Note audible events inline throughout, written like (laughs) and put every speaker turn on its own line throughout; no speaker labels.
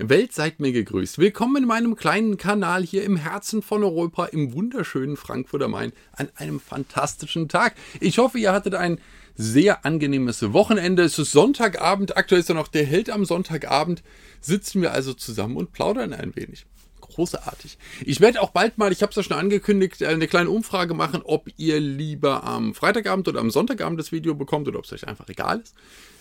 Welt seid mir gegrüßt. Willkommen in meinem kleinen Kanal hier im Herzen von Europa im wunderschönen Frankfurt am Main an einem fantastischen Tag. Ich hoffe, ihr hattet ein sehr angenehmes Wochenende. Es ist Sonntagabend. Aktuell ist ja noch der Held am Sonntagabend. Sitzen wir also zusammen und plaudern ein wenig. Großartig. Ich werde auch bald mal, ich habe es ja schon angekündigt, eine kleine Umfrage machen, ob ihr lieber am Freitagabend oder am Sonntagabend das Video bekommt oder ob es euch einfach egal ist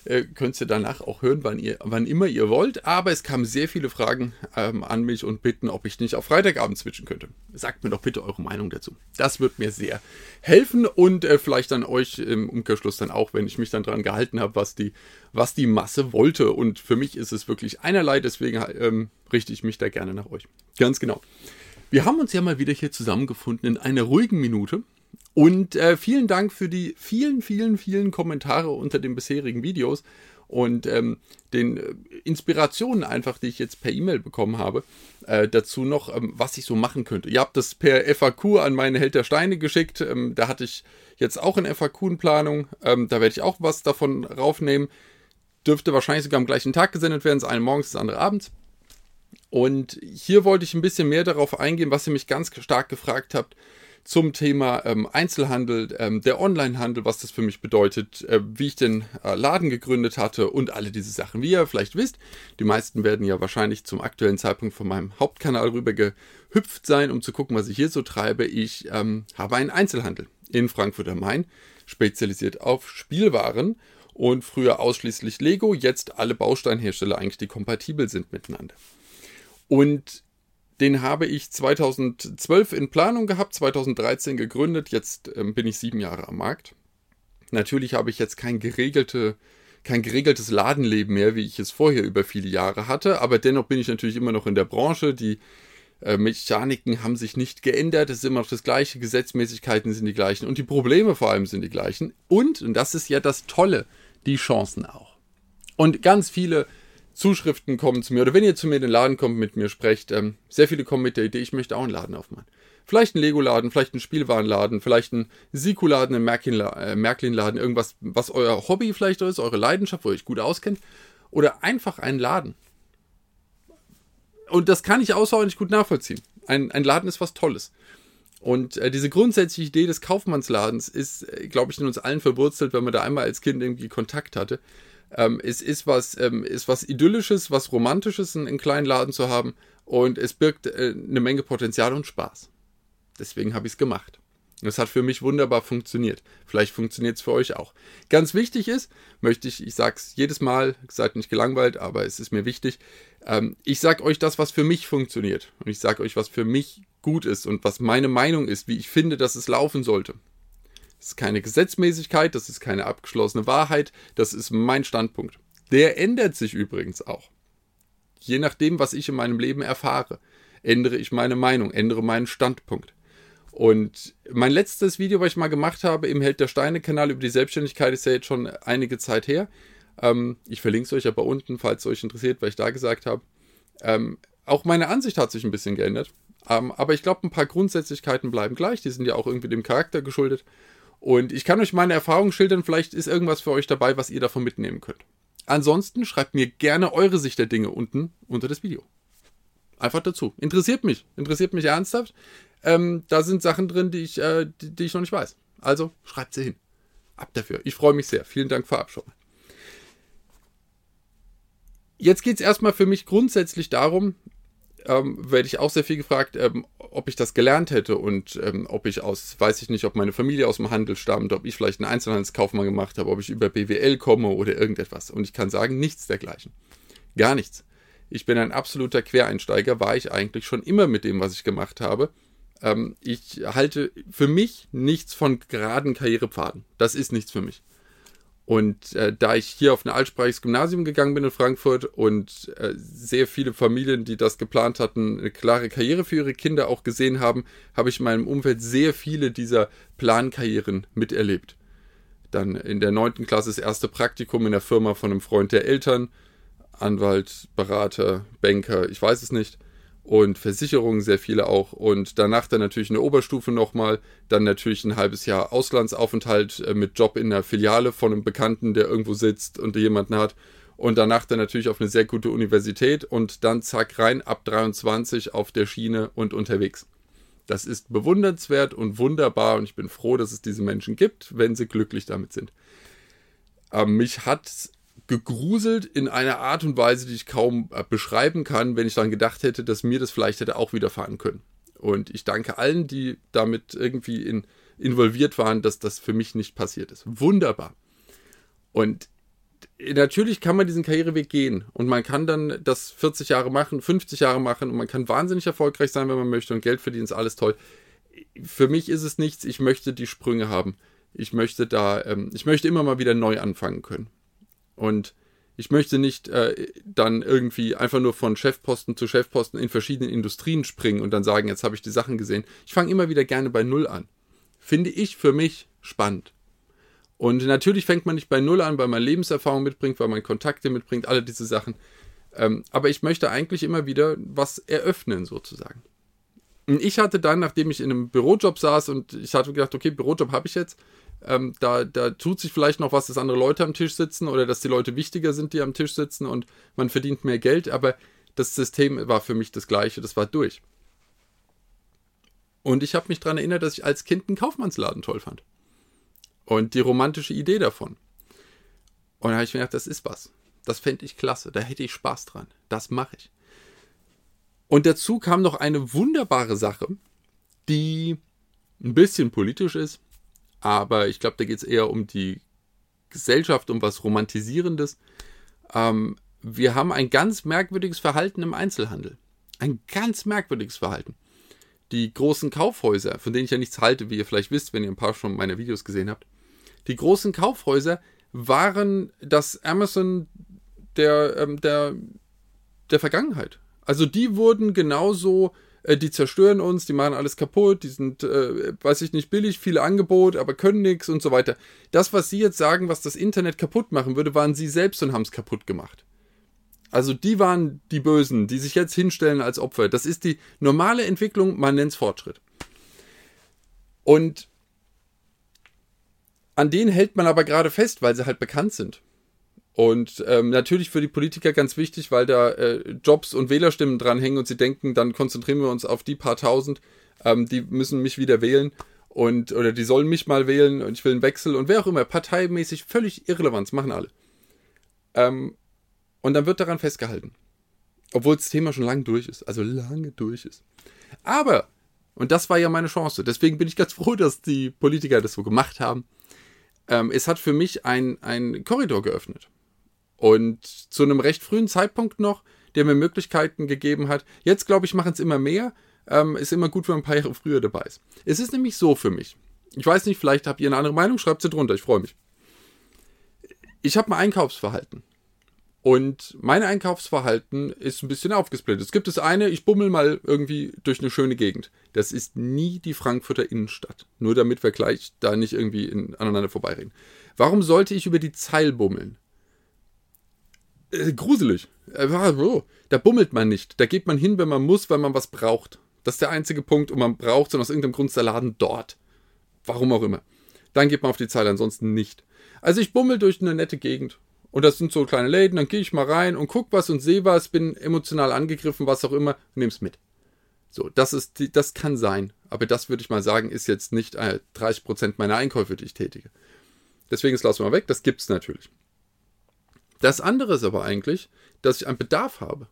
äh, könnt ihr danach auch hören, wann, ihr, wann immer ihr wollt. Aber es kamen sehr viele Fragen ähm, an mich und bitten, ob ich nicht auf Freitagabend switchen könnte. Sagt mir doch bitte eure Meinung dazu. Das wird mir sehr helfen und äh, vielleicht an euch im Umkehrschluss dann auch, wenn ich mich dann dran gehalten habe, was die, was die Masse wollte. Und für mich ist es wirklich einerlei, deswegen ähm, richte ich mich da gerne nach euch. Ganz genau. Wir haben uns ja mal wieder hier zusammengefunden in einer ruhigen Minute. Und äh, vielen Dank für die vielen, vielen, vielen Kommentare unter den bisherigen Videos und ähm, den äh, Inspirationen einfach, die ich jetzt per E-Mail bekommen habe, äh, dazu noch, ähm, was ich so machen könnte. Ihr habt das per FAQ an meine Held der Steine geschickt. Ähm, da hatte ich jetzt auch eine FAQ in Planung. Ähm, da werde ich auch was davon raufnehmen. Dürfte wahrscheinlich sogar am gleichen Tag gesendet werden. Das eine morgens, das andere abends. Und hier wollte ich ein bisschen mehr darauf eingehen, was ihr mich ganz stark gefragt habt zum Thema ähm, Einzelhandel, ähm, der Onlinehandel, was das für mich bedeutet, äh, wie ich den äh, Laden gegründet hatte und alle diese Sachen. Wie ihr vielleicht wisst, die meisten werden ja wahrscheinlich zum aktuellen Zeitpunkt von meinem Hauptkanal rüber gehüpft sein, um zu gucken, was ich hier so treibe. Ich ähm, habe einen Einzelhandel in Frankfurt am Main, spezialisiert auf Spielwaren und früher ausschließlich Lego, jetzt alle Bausteinhersteller eigentlich, die kompatibel sind miteinander. Und den habe ich 2012 in Planung gehabt, 2013 gegründet, jetzt ähm, bin ich sieben Jahre am Markt. Natürlich habe ich jetzt kein, geregelte, kein geregeltes Ladenleben mehr, wie ich es vorher über viele Jahre hatte, aber dennoch bin ich natürlich immer noch in der Branche. Die äh, Mechaniken haben sich nicht geändert, es ist immer noch das gleiche, Gesetzmäßigkeiten sind die gleichen und die Probleme vor allem sind die gleichen. Und, und das ist ja das Tolle, die Chancen auch. Und ganz viele Zuschriften kommen zu mir oder wenn ihr zu mir in den Laden kommt, mit mir sprecht, ähm, sehr viele kommen mit der Idee, ich möchte auch einen Laden aufmachen. Vielleicht einen Lego-Laden, vielleicht einen Spielwarenladen, vielleicht einen Siku-Laden, einen äh, Märklin-Laden, irgendwas, was euer Hobby vielleicht ist, eure Leidenschaft, wo ihr euch gut auskennt. Oder einfach einen Laden. Und das kann ich außerordentlich gut nachvollziehen. Ein, ein Laden ist was Tolles. Und äh, diese grundsätzliche Idee des Kaufmannsladens ist, äh, glaube ich, in uns allen verwurzelt, wenn man da einmal als Kind irgendwie Kontakt hatte. Ähm, es ist was, ähm, ist was Idyllisches, was Romantisches, einen, einen kleinen Laden zu haben und es birgt äh, eine Menge Potenzial und Spaß. Deswegen habe ich es gemacht. Das hat für mich wunderbar funktioniert. Vielleicht funktioniert es für euch auch. Ganz wichtig ist, möchte ich, ich sage es jedes Mal, seid nicht gelangweilt, aber es ist mir wichtig, ähm, ich sage euch das, was für mich funktioniert. Und ich sage euch, was für mich gut ist und was meine Meinung ist, wie ich finde, dass es laufen sollte. Das ist keine Gesetzmäßigkeit, das ist keine abgeschlossene Wahrheit, das ist mein Standpunkt. Der ändert sich übrigens auch. Je nachdem, was ich in meinem Leben erfahre, ändere ich meine Meinung, ändere meinen Standpunkt. Und mein letztes Video, was ich mal gemacht habe im Held der Steine Kanal über die Selbstständigkeit, ist ja jetzt schon einige Zeit her. Ähm, ich verlinke es euch aber unten, falls es euch interessiert, was ich da gesagt habe. Ähm, auch meine Ansicht hat sich ein bisschen geändert. Ähm, aber ich glaube, ein paar Grundsätzlichkeiten bleiben gleich. Die sind ja auch irgendwie dem Charakter geschuldet. Und ich kann euch meine Erfahrungen schildern, vielleicht ist irgendwas für euch dabei, was ihr davon mitnehmen könnt. Ansonsten schreibt mir gerne eure Sicht der Dinge unten unter das Video. Einfach dazu. Interessiert mich. Interessiert mich ernsthaft. Ähm, da sind Sachen drin, die ich, äh, die, die, ich noch nicht weiß. Also schreibt sie hin. Ab dafür. Ich freue mich sehr. Vielen Dank schon mal. Jetzt geht es erstmal für mich grundsätzlich darum, ähm, werde ich auch sehr viel gefragt, ähm, ob ich das gelernt hätte und ähm, ob ich aus, weiß ich nicht, ob meine Familie aus dem Handel stammt, ob ich vielleicht einen Einzelhandelskaufmann gemacht habe, ob ich über BWL komme oder irgendetwas. Und ich kann sagen, nichts dergleichen. Gar nichts. Ich bin ein absoluter Quereinsteiger, war ich eigentlich schon immer mit dem, was ich gemacht habe. Ähm, ich halte für mich nichts von geraden Karrierepfaden. Das ist nichts für mich. Und äh, da ich hier auf ein altsprachiges Gymnasium gegangen bin in Frankfurt und äh, sehr viele Familien, die das geplant hatten, eine klare Karriere für ihre Kinder auch gesehen haben, habe ich in meinem Umfeld sehr viele dieser Plankarrieren miterlebt. Dann in der neunten Klasse das erste Praktikum in der Firma von einem Freund der Eltern, Anwalt, Berater, Banker, ich weiß es nicht und Versicherungen sehr viele auch und danach dann natürlich eine Oberstufe nochmal, dann natürlich ein halbes Jahr Auslandsaufenthalt äh, mit Job in einer Filiale von einem Bekannten, der irgendwo sitzt und jemanden hat und danach dann natürlich auf eine sehr gute Universität und dann zack rein ab 23 auf der Schiene und unterwegs. Das ist bewundernswert und wunderbar und ich bin froh, dass es diese Menschen gibt, wenn sie glücklich damit sind. Aber mich hat gegruselt in einer Art und Weise, die ich kaum äh, beschreiben kann, wenn ich dann gedacht hätte, dass mir das vielleicht hätte auch widerfahren können. Und ich danke allen, die damit irgendwie in, involviert waren, dass das für mich nicht passiert ist. Wunderbar. Und natürlich kann man diesen Karriereweg gehen und man kann dann das 40 Jahre machen, 50 Jahre machen und man kann wahnsinnig erfolgreich sein, wenn man möchte und Geld verdienen ist alles toll. Für mich ist es nichts, ich möchte die Sprünge haben. Ich möchte da, ähm, ich möchte immer mal wieder neu anfangen können. Und ich möchte nicht äh, dann irgendwie einfach nur von Chefposten zu Chefposten in verschiedenen Industrien springen und dann sagen, jetzt habe ich die Sachen gesehen. Ich fange immer wieder gerne bei Null an. Finde ich für mich spannend. Und natürlich fängt man nicht bei Null an, weil man Lebenserfahrung mitbringt, weil man Kontakte mitbringt, alle diese Sachen. Ähm, aber ich möchte eigentlich immer wieder was eröffnen, sozusagen. Ich hatte dann, nachdem ich in einem Bürojob saß und ich hatte gedacht, okay, Bürojob habe ich jetzt, ähm, da, da tut sich vielleicht noch was, dass andere Leute am Tisch sitzen oder dass die Leute wichtiger sind, die am Tisch sitzen und man verdient mehr Geld, aber das System war für mich das gleiche, das war durch. Und ich habe mich daran erinnert, dass ich als Kind einen Kaufmannsladen toll fand. Und die romantische Idee davon. Und da habe ich mir gedacht, das ist was. Das fände ich klasse. Da hätte ich Spaß dran. Das mache ich. Und dazu kam noch eine wunderbare Sache, die ein bisschen politisch ist, aber ich glaube, da geht es eher um die Gesellschaft, um was Romantisierendes. Ähm, wir haben ein ganz merkwürdiges Verhalten im Einzelhandel. Ein ganz merkwürdiges Verhalten. Die großen Kaufhäuser, von denen ich ja nichts halte, wie ihr vielleicht wisst, wenn ihr ein paar schon meiner Videos gesehen habt. Die großen Kaufhäuser waren das Amazon der, ähm, der, der Vergangenheit. Also die wurden genauso äh, die zerstören uns, die machen alles kaputt, die sind, äh, weiß ich nicht, billig, viele Angebote, aber können nichts und so weiter. Das, was Sie jetzt sagen, was das Internet kaputt machen würde, waren Sie selbst und haben es kaputt gemacht. Also die waren die Bösen, die sich jetzt hinstellen als Opfer. Das ist die normale Entwicklung, man nennt es Fortschritt. Und an denen hält man aber gerade fest, weil sie halt bekannt sind. Und ähm, natürlich für die Politiker ganz wichtig, weil da äh, Jobs und Wählerstimmen dranhängen und sie denken, dann konzentrieren wir uns auf die paar tausend, ähm, die müssen mich wieder wählen und oder die sollen mich mal wählen und ich will einen Wechsel und wer auch immer, parteimäßig völlig irrelevant, machen alle. Ähm, und dann wird daran festgehalten. Obwohl das Thema schon lange durch ist, also lange durch ist. Aber, und das war ja meine Chance, deswegen bin ich ganz (laughs) froh, dass die Politiker das so gemacht haben. Ähm, es hat für mich ein Korridor geöffnet. Und zu einem recht frühen Zeitpunkt noch, der mir Möglichkeiten gegeben hat. Jetzt glaube ich, machen es immer mehr. Ähm, ist immer gut, wenn man ein paar Jahre früher dabei ist. Es ist nämlich so für mich. Ich weiß nicht, vielleicht habt ihr eine andere Meinung, schreibt sie drunter, ich freue mich. Ich habe ein Einkaufsverhalten. Und mein Einkaufsverhalten ist ein bisschen aufgesplittet. Es gibt das eine, ich bummel mal irgendwie durch eine schöne Gegend. Das ist nie die Frankfurter Innenstadt. Nur damit wir gleich da nicht irgendwie in, aneinander vorbeireden. Warum sollte ich über die Zeil bummeln? Äh, gruselig. Äh, da bummelt man nicht. Da geht man hin, wenn man muss, weil man was braucht. Das ist der einzige Punkt und man braucht und aus irgendeinem Grund der Laden dort. Warum auch immer. Dann geht man auf die Zeile, ansonsten nicht. Also ich bummel durch eine nette Gegend. Und das sind so kleine Läden, dann gehe ich mal rein und guck was und sehe was, bin emotional angegriffen, was auch immer, nehm's mit. So, das ist die, das kann sein. Aber das würde ich mal sagen, ist jetzt nicht äh, 30% meiner Einkäufe, die ich tätige. Deswegen ist lassen wir mal weg, das gibt's natürlich. Das andere ist aber eigentlich, dass ich einen Bedarf habe.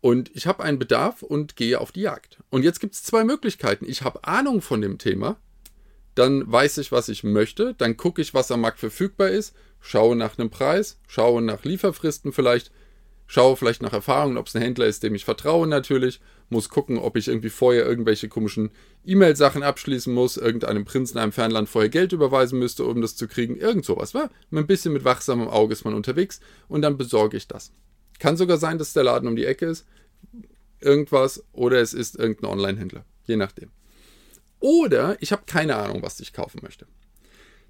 Und ich habe einen Bedarf und gehe auf die Jagd. Und jetzt gibt es zwei Möglichkeiten. Ich habe Ahnung von dem Thema, dann weiß ich, was ich möchte, dann gucke ich, was am Markt verfügbar ist, schaue nach einem Preis, schaue nach Lieferfristen vielleicht, schaue vielleicht nach Erfahrungen, ob es ein Händler ist, dem ich vertraue natürlich, muss gucken, ob ich irgendwie vorher irgendwelche komischen E-Mail-Sachen abschließen muss, irgendeinem Prinzen in einem Fernland vorher Geld überweisen müsste, um das zu kriegen, irgend sowas, wa? Ein bisschen mit wachsamem Auge ist man unterwegs und dann besorge ich das. Kann sogar sein, dass der Laden um die Ecke ist, irgendwas, oder es ist irgendein Online-Händler, je nachdem. Oder ich habe keine Ahnung, was ich kaufen möchte.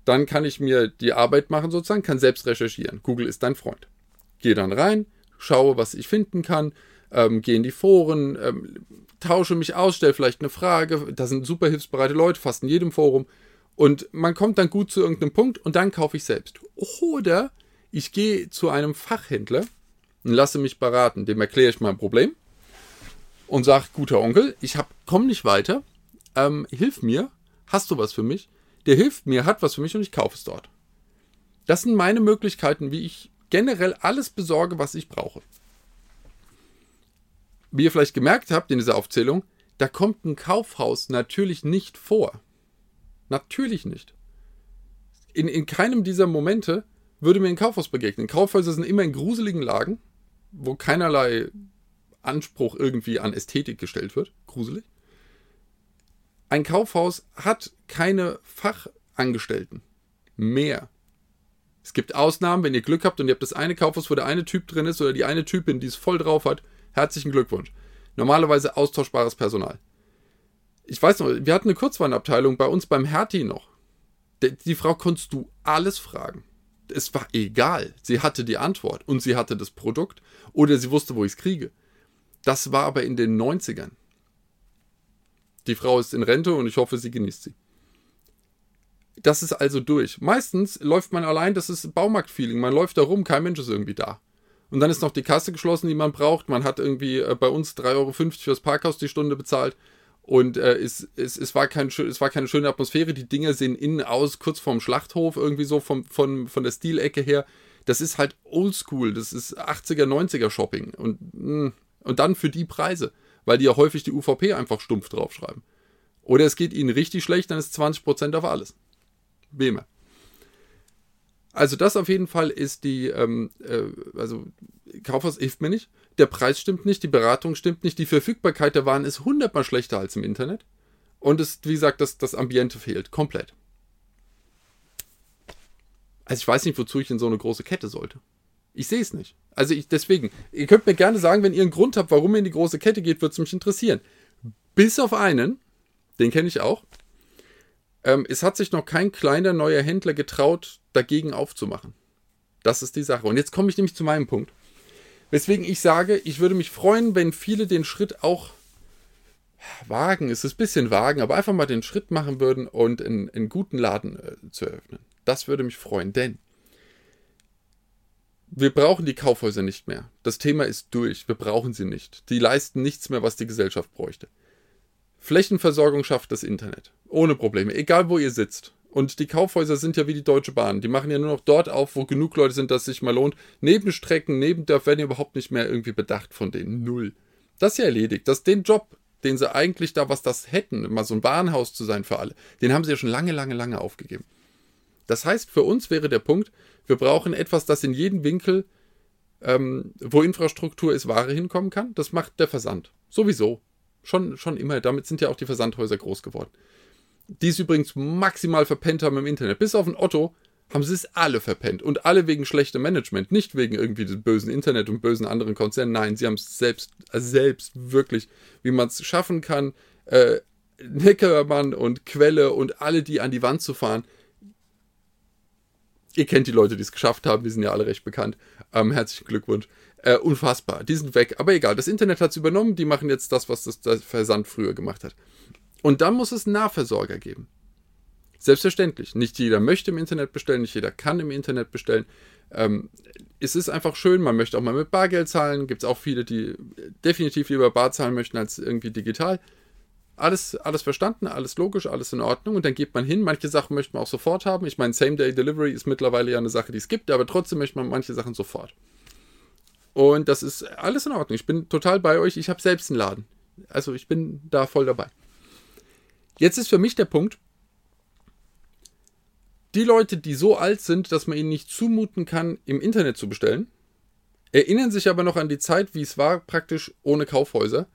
Dann kann ich mir die Arbeit machen sozusagen, kann selbst recherchieren. Google ist dein Freund. Gehe dann rein, schaue, was ich finden kann, ähm, gehe in die Foren, ähm, tausche mich aus, stelle vielleicht eine Frage. Da sind super hilfsbereite Leute, fast in jedem Forum. Und man kommt dann gut zu irgendeinem Punkt und dann kaufe ich selbst. Oder Ich gehe zu einem Fachhändler und lasse mich beraten. Dem erkläre ich mein Problem und sage, guter Onkel, ich hab, komm nicht weiter, ähm, hilf mir, hast du was für mich? Der hilft mir, hat was für mich und ich kaufe es dort. Das sind meine Möglichkeiten, wie ich generell alles besorge, was ich brauche. Wie ihr vielleicht gemerkt habt in dieser Aufzählung, da kommt ein Kaufhaus natürlich nicht vor. Natürlich nicht. In, in keinem dieser Momente würde mir ein Kaufhaus begegnen. Kaufhäuser sind immer in gruseligen Lagen, wo keinerlei Anspruch irgendwie an Ästhetik gestellt wird. Gruselig. Ein Kaufhaus hat keine Fachangestellten mehr. Es gibt Ausnahmen, wenn ihr Glück habt und ihr habt das eine Kaufhaus, wo der eine Typ drin ist oder die eine Typin, die es voll drauf hat. Herzlichen Glückwunsch. Normalerweise austauschbares Personal. Ich weiß noch, wir hatten eine Kurzwarenabteilung bei uns beim Hertie noch. Die, die Frau konntest du alles fragen. Es war egal. Sie hatte die Antwort und sie hatte das Produkt oder sie wusste, wo ich es kriege. Das war aber in den 90ern. Die Frau ist in Rente und ich hoffe, sie genießt sie. Das ist also durch. Meistens läuft man allein, das ist Baumarktfeeling. Man läuft da rum, kein Mensch ist irgendwie da. Und dann ist noch die Kasse geschlossen, die man braucht. Man hat irgendwie äh, bei uns 3,50 Euro fürs Parkhaus die Stunde bezahlt. Und äh, es, es, es, war kein, es war keine schöne Atmosphäre. Die Dinger sehen innen aus, kurz vorm Schlachthof, irgendwie so vom, von, von der Stilecke her. Das ist halt oldschool. Das ist 80er, 90er Shopping. Und, hm, und dann für die Preise, weil die ja häufig die UVP einfach stumpf draufschreiben. Oder es geht ihnen richtig schlecht, dann ist 20% auf alles. Wem? Also das auf jeden Fall ist die, ähm, äh, also Kaufhaus hilft mir nicht. Der Preis stimmt nicht, die Beratung stimmt nicht, die Verfügbarkeit der Waren ist hundertmal schlechter als im Internet. Und es, wie gesagt, das, das Ambiente fehlt komplett. Also ich weiß nicht, wozu ich in so eine große Kette sollte. Ich sehe es nicht. Also ich, deswegen, ihr könnt mir gerne sagen, wenn ihr einen Grund habt, warum ihr in die große Kette geht, würde es mich interessieren. Bis auf einen, den kenne ich auch. Ähm, es hat sich noch kein kleiner neuer Händler getraut, dagegen aufzumachen. Das ist die Sache. Und jetzt komme ich nämlich zu meinem Punkt. Weswegen ich sage, ich würde mich freuen, wenn viele den Schritt auch wagen. Es ist ein bisschen wagen, aber einfach mal den Schritt machen würden und einen, einen guten Laden äh, zu eröffnen. Das würde mich freuen, denn wir brauchen die Kaufhäuser nicht mehr. Das Thema ist durch. Wir brauchen sie nicht. Die leisten nichts mehr, was die Gesellschaft bräuchte. Flächenversorgung schafft das Internet. Ohne Probleme. Egal wo ihr sitzt. Und die Kaufhäuser sind ja wie die Deutsche Bahn. Die machen ja nur noch dort auf, wo genug Leute sind, dass es sich mal lohnt. Nebenstrecken, Nebendörf werden ja überhaupt nicht mehr irgendwie bedacht von denen. Null. Das ist ja erledigt. Das, den Job, den sie eigentlich da, was das hätten, mal so ein Warenhaus zu sein für alle, den haben sie ja schon lange, lange, lange aufgegeben. Das heißt, für uns wäre der Punkt, wir brauchen etwas, das in jeden Winkel, ähm, wo Infrastruktur ist, Ware hinkommen kann. Das macht der Versand. Sowieso. Schon, schon immer. Damit sind ja auch die Versandhäuser groß geworden. Die es übrigens maximal verpennt haben im Internet. Bis auf ein Otto haben sie es alle verpennt. Und alle wegen schlechtem Management. Nicht wegen irgendwie des bösen Internet und bösen anderen Konzernen. Nein, sie haben es selbst, also selbst wirklich, wie man es schaffen kann, äh, Neckermann und Quelle und alle, die an die Wand zu fahren. Ihr kennt die Leute, die es geschafft haben, die sind ja alle recht bekannt. Ähm, herzlichen Glückwunsch. Äh, unfassbar. Die sind weg. Aber egal, das Internet hat es übernommen. Die machen jetzt das, was das, das Versand früher gemacht hat. Und dann muss es Nahversorger geben. Selbstverständlich. Nicht jeder möchte im Internet bestellen, nicht jeder kann im Internet bestellen. Ähm, es ist einfach schön, man möchte auch mal mit Bargeld zahlen. Gibt es auch viele, die definitiv lieber bar zahlen möchten als irgendwie digital. Alles, alles verstanden, alles logisch, alles in Ordnung. Und dann geht man hin. Manche Sachen möchte man auch sofort haben. Ich meine, Same-Day-Delivery ist mittlerweile ja eine Sache, die es gibt, aber trotzdem möchte man manche Sachen sofort. Und das ist alles in Ordnung. Ich bin total bei euch. Ich habe selbst einen Laden. Also ich bin da voll dabei. Jetzt ist für mich der Punkt, die Leute, die so alt sind, dass man ihnen nicht zumuten kann, im Internet zu bestellen, erinnern sich aber noch an die Zeit, wie es war, praktisch ohne Kaufhäuser,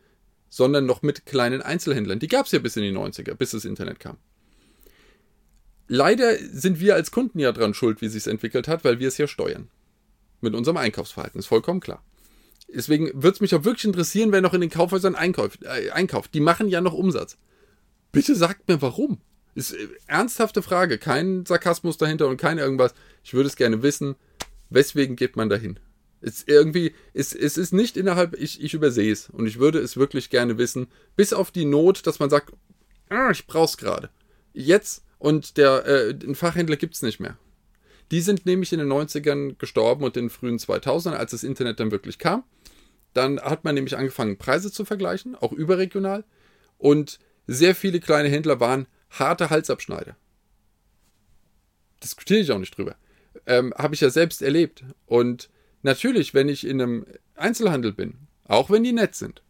sondern noch mit kleinen Einzelhändlern. Die gab es ja bis in die 90er, bis das Internet kam. Leider sind wir als Kunden ja dran schuld, wie sich es entwickelt hat, weil wir es ja steuern mit unserem Einkaufsverhalten. Ist vollkommen klar. Deswegen würde es mich auch wirklich interessieren, wer noch in den Kaufhäusern einkauft, äh, einkauft. Die machen ja noch Umsatz. Bitte sagt mir warum. Ist äh, ernsthafte Frage, kein Sarkasmus dahinter und kein irgendwas. Ich würde es gerne wissen, weswegen geht man dahin? Es irgendwie, es, es ist nicht innerhalb, ich, ich übersehe es und ich würde es wirklich gerne wissen, bis auf die Not, dass man sagt, ah, ich brauch's gerade. Jetzt und der äh, den Fachhändler gibt's nicht mehr Die sind nämlich in den 90ern gestorben und in den frühen 2000ern, als das Internet dann wirklich kam. Dann hat man nämlich angefangen, Preise zu vergleichen, auch überregional. Und sehr viele kleine Händler waren harte Halsabschneider. Diskutiere ich auch nicht drüber. Ähm, Habe ich ja selbst erlebt. Und natürlich, wenn ich in einem Einzelhandel bin, auch wenn die nett sind,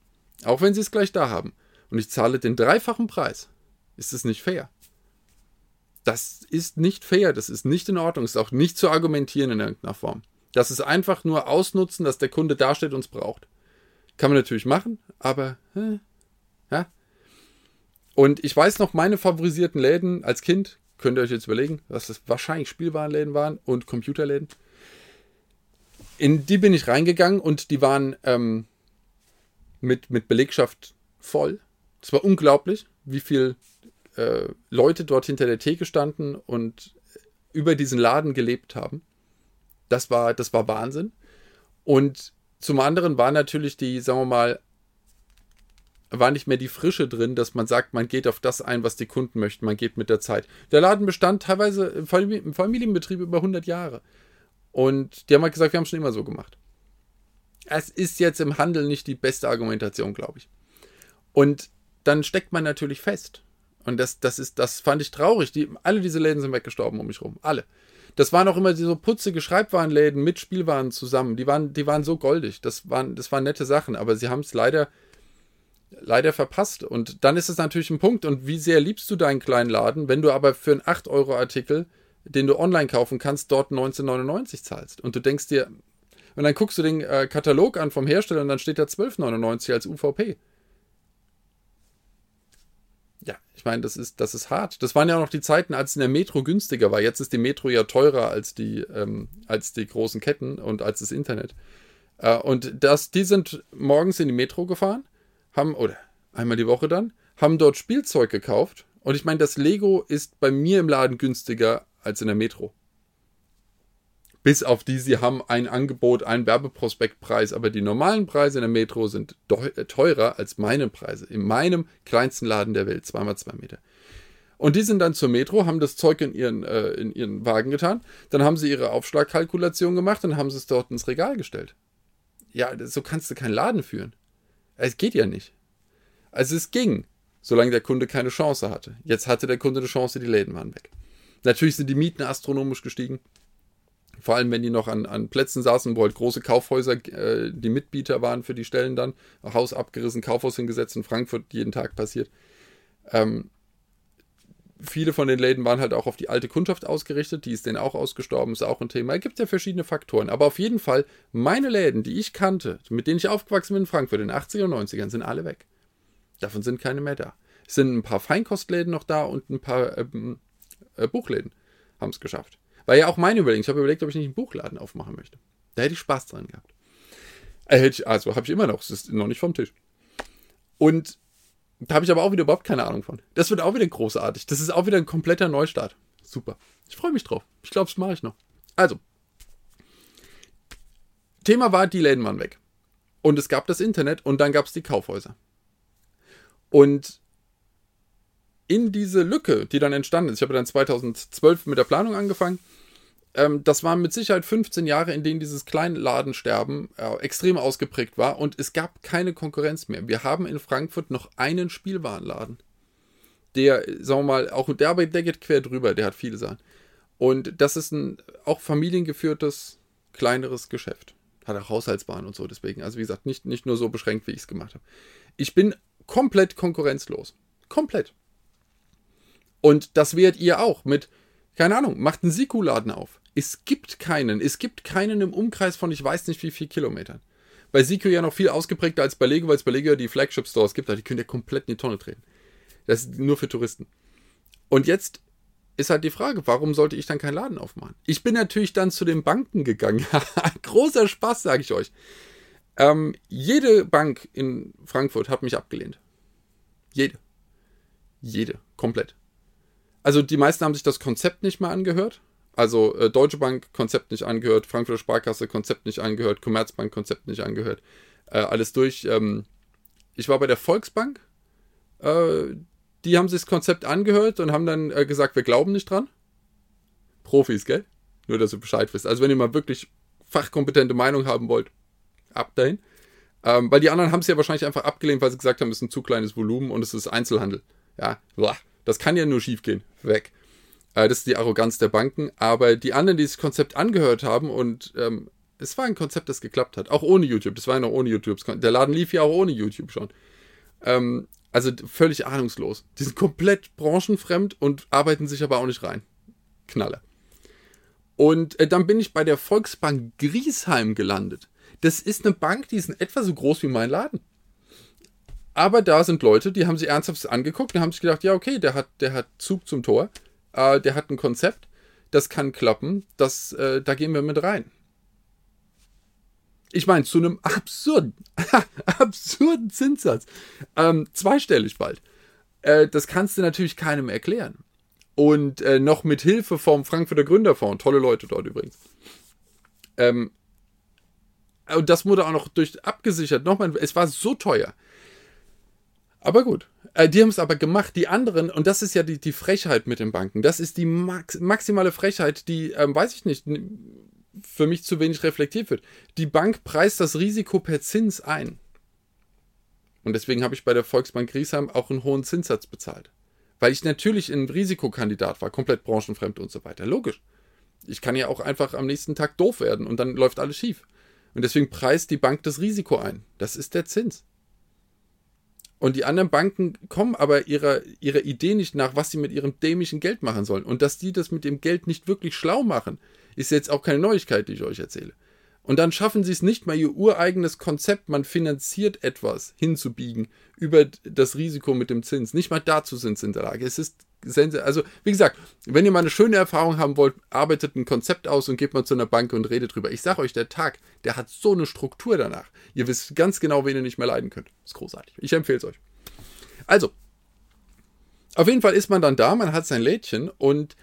auch wenn sie es gleich da haben, und ich zahle den dreifachen Preis, ist es nicht fair. Das ist nicht fair, das ist nicht in Ordnung, ist auch nicht zu argumentieren in irgendeiner Form. Das ist einfach nur ausnutzen, dass der Kunde dasteht und es braucht. Kann man natürlich machen, aber äh, ja. Und ich weiß noch, meine favorisierten Läden als Kind, könnt ihr euch jetzt überlegen, dass das wahrscheinlich Spielwarenläden waren und Computerläden. In die bin ich reingegangen und die waren ähm, mit, mit Belegschaft voll. Es war unglaublich, wie viel äh, Leute dort hinter der Theke standen und über diesen Laden gelebt haben. Das war, das war Wahnsinn. Und zum anderen war natürlich die, sagen wir mal, war nicht mehr die Frische drin, dass man sagt, man geht auf das ein, was die Kunden möchten, man geht mit der Zeit. Der Laden bestand teilweise im Familienbetrieb über 100 Jahre. Und die haben halt gesagt, wir haben schon immer so gemacht. Es ist jetzt im Handel nicht die beste Argumentation, glaube ich. Und dann steckt man natürlich fest. Und das, das ist, das fand ich traurig. Die, alle diese Läden sind weggestorben um mich rum. Alle. Das waren auch immer so putzige Schreibwarenläden mit Spielwaren zusammen. Die waren, die waren so goldig. Das waren, das waren nette Sachen, aber sie haben es leider, leider verpasst. Und dann ist es natürlich ein Punkt. Und wie sehr liebst du deinen kleinen Laden, wenn du aber für einen 8-Euro-Artikel, den du online kaufen kannst, dort 19,99 zahlst? Und du denkst dir, und dann guckst du den äh, Katalog an vom Hersteller und dann steht da 12,99 als UVP. Ja, ich meine, das ist, das ist hart. Das waren ja auch noch die Zeiten, als in der Metro günstiger war. Jetzt ist die Metro ja teurer als die, ähm, als die großen Ketten und als das Internet. Äh, und das, die sind morgens in die Metro gefahren, haben, oder einmal die Woche dann, haben dort Spielzeug gekauft. Und ich meine, das Lego ist bei mir im Laden günstiger als in der Metro bis auf die, sie haben ein Angebot, einen Werbeprospektpreis, aber die normalen Preise in der Metro sind äh, teurer als meine Preise. In meinem kleinsten Laden der Welt, zweimal zwei Meter. Und die sind dann zur Metro, haben das Zeug in ihren, äh, in ihren Wagen getan, dann haben sie ihre Aufschlagkalkulation gemacht und haben sie es dort ins Regal gestellt. Ja, so kannst du keinen Laden führen. Es geht ja nicht. Also es ging, solange der Kunde keine Chance hatte. Jetzt hatte der Kunde eine Chance, die Läden waren weg. Natürlich sind die Mieten astronomisch gestiegen. Vor allem, wenn die noch an, an Plätzen saßen, wo halt große Kaufhäuser äh, die Mitbieter waren für die Stellen dann. Haus abgerissen, Kaufhaus hingesetzt in Frankfurt, jeden Tag passiert. Ähm, viele von den Läden waren halt auch auf die alte Kundschaft ausgerichtet, die ist denen auch ausgestorben, ist auch ein Thema. Es gibt ja verschiedene Faktoren. Aber auf jeden Fall, meine Läden, die ich kannte, mit denen ich aufgewachsen bin in Frankfurt in den 80er und 90ern, sind alle weg. Davon sind keine mehr da. Es sind ein paar Feinkostläden noch da und ein paar ähm, äh, Buchläden haben es geschafft. War ja auch meine Überlegung. Ich habe überlegt, ob ich nicht einen Buchladen aufmachen möchte. Da hätte ich Spaß dran gehabt. Äh, also habe ich immer noch. Es ist noch nicht vom Tisch. Und da habe ich aber auch wieder überhaupt keine Ahnung von. Das wird auch wieder großartig. Das ist auch wieder ein kompletter Neustart. Super. Ich freue mich drauf. Ich glaube, das mache ich noch. Also. Thema war, die Läden waren weg. Und es gab das Internet und dann gab es die Kaufhäuser. Und in diese Lücke, die dann entstanden ist, ich habe dann 2012 mit der Planung angefangen, ähm, das waren mit Sicherheit 15 Jahre, in denen dieses Kleinladensterben äh, extrem ausgeprägt war und es gab keine Konkurrenz mehr. Wir haben in Frankfurt noch einen Spielwarenladen. Der, sagen wir mal, auch der, der geht quer drüber, der hat viele Sachen. Und das ist ein auch familiengeführtes, kleineres Geschäft. Hat auch Haushaltsbahn und so, deswegen. Also wie gesagt, nicht, nicht nur so beschränkt, wie ich es gemacht habe. Ich bin komplett konkurrenzlos. Komplett. Und das werdet ihr auch mit, keine Ahnung, macht einen Siku-Laden auf. Es gibt keinen. Es gibt keinen im Umkreis von ich weiß nicht wie viel Kilometern. Bei Siku ja noch viel ausgeprägter als bei Lego, weil es bei Lego die Flagship-Stores gibt. Die könnt ihr komplett in die Tonne treten. Das ist nur für Touristen. Und jetzt ist halt die Frage, warum sollte ich dann keinen Laden aufmachen? Ich bin natürlich dann zu den Banken gegangen. (laughs) Großer Spaß, sage ich euch. Ähm, jede Bank in Frankfurt hat mich abgelehnt. Jede. Jede. Komplett. Also die meisten haben sich das Konzept nicht mal angehört. Also äh, Deutsche Bank Konzept nicht angehört, Frankfurter Sparkasse Konzept nicht angehört, Commerzbank Konzept nicht angehört. Äh, alles durch. Ähm, ich war bei der Volksbank. Äh, die haben sich das Konzept angehört und haben dann äh, gesagt, wir glauben nicht dran. Profis, gell? Nur, dass ihr Bescheid wisst. Also, wenn ihr mal wirklich fachkompetente Meinung haben wollt, ab dahin. Ähm, weil die anderen haben es ja wahrscheinlich einfach abgelehnt, weil sie gesagt haben, es ist ein zu kleines Volumen und es ist Einzelhandel. Ja, das kann ja nur schief gehen. Weg. Äh, das ist die Arroganz der Banken. Aber die anderen, die das Konzept angehört haben und ähm, es war ein Konzept, das geklappt hat. Auch ohne YouTube. Das war ja noch ohne YouTube. Der Laden lief ja auch ohne YouTube schon. Ähm, also völlig ahnungslos. Die sind komplett branchenfremd und arbeiten sich aber auch nicht rein. Knalle. Und äh, dann bin ich bei der Volksbank Griesheim gelandet. Das ist eine Bank, die ist etwa so groß wie mein Laden. Aber da sind Leute, die haben sich ernsthaft angeguckt und haben sich gedacht, ja, okay, der hat, der hat Zug zum Tor, äh, der hat ein Konzept, das kann klappen, das, äh, da gehen wir mit rein. Ich meine, zu einem absurden, (laughs) absurden Zinssatz. Ähm, zweistellig bald. Äh, das kannst du natürlich keinem erklären. Und äh, noch mit Hilfe vom Frankfurter Gründerfonds. Tolle Leute dort übrigens. Ähm, und das wurde auch noch durch abgesichert. Nochmal, es war so teuer. Aber gut. Äh, die haben es aber gemacht. Die anderen, und das ist ja die, die Frechheit mit den Banken. Das ist die max maximale Frechheit, die, ähm, weiß ich nicht, für mich zu wenig reflektiert wird. Die Bank preist das Risiko per Zins ein. Und deswegen habe ich bei der Volksbank Griesheim auch einen hohen Zinssatz bezahlt. Weil ich natürlich ein Risikokandidat war, komplett branchenfremd und so weiter. Logisch. Ich kann ja auch einfach am nächsten Tag doof werden und dann läuft alles schief. Und deswegen preist die Bank das Risiko ein. Das ist der Zins. Und die anderen Banken kommen aber ihrer, ihrer Idee nicht nach, was sie mit ihrem dämlichen Geld machen sollen. Und dass die das mit dem Geld nicht wirklich schlau machen, ist jetzt auch keine Neuigkeit, die ich euch erzähle. Und dann schaffen sie es nicht mal, ihr ureigenes Konzept, man finanziert etwas, hinzubiegen über das Risiko mit dem Zins. Nicht mal dazu sind sie in der Lage. Es ist also, wie gesagt, wenn ihr mal eine schöne Erfahrung haben wollt, arbeitet ein Konzept aus und geht mal zu einer Bank und redet drüber. Ich sage euch, der Tag, der hat so eine Struktur danach. Ihr wisst ganz genau, wen ihr nicht mehr leiden könnt. Ist großartig. Ich empfehle es euch. Also, auf jeden Fall ist man dann da, man hat sein Lädchen und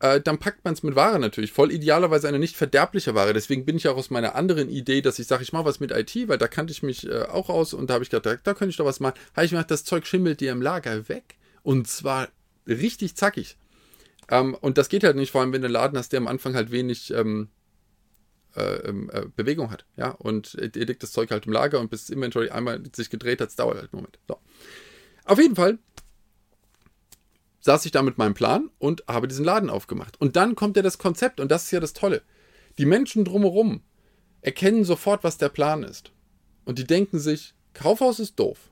äh, dann packt man es mit Ware natürlich voll. Idealerweise eine nicht verderbliche Ware. Deswegen bin ich auch aus meiner anderen Idee, dass ich sage, ich mache was mit IT, weil da kannte ich mich äh, auch aus und da habe ich gedacht, da, da könnte ich doch was machen. Habe ich gedacht, das Zeug schimmelt dir im Lager weg. Und zwar richtig zackig. Ähm, und das geht halt nicht, vor allem wenn du einen Laden hast, der am Anfang halt wenig ähm, äh, ähm, äh, Bewegung hat. Ja, und ihr legt das Zeug halt im Lager und bis Inventory einmal sich gedreht hat, dauert halt einen Moment. So. Auf jeden Fall saß ich da mit meinem Plan und habe diesen Laden aufgemacht. Und dann kommt ja das Konzept und das ist ja das Tolle. Die Menschen drumherum erkennen sofort, was der Plan ist. Und die denken sich, Kaufhaus ist doof.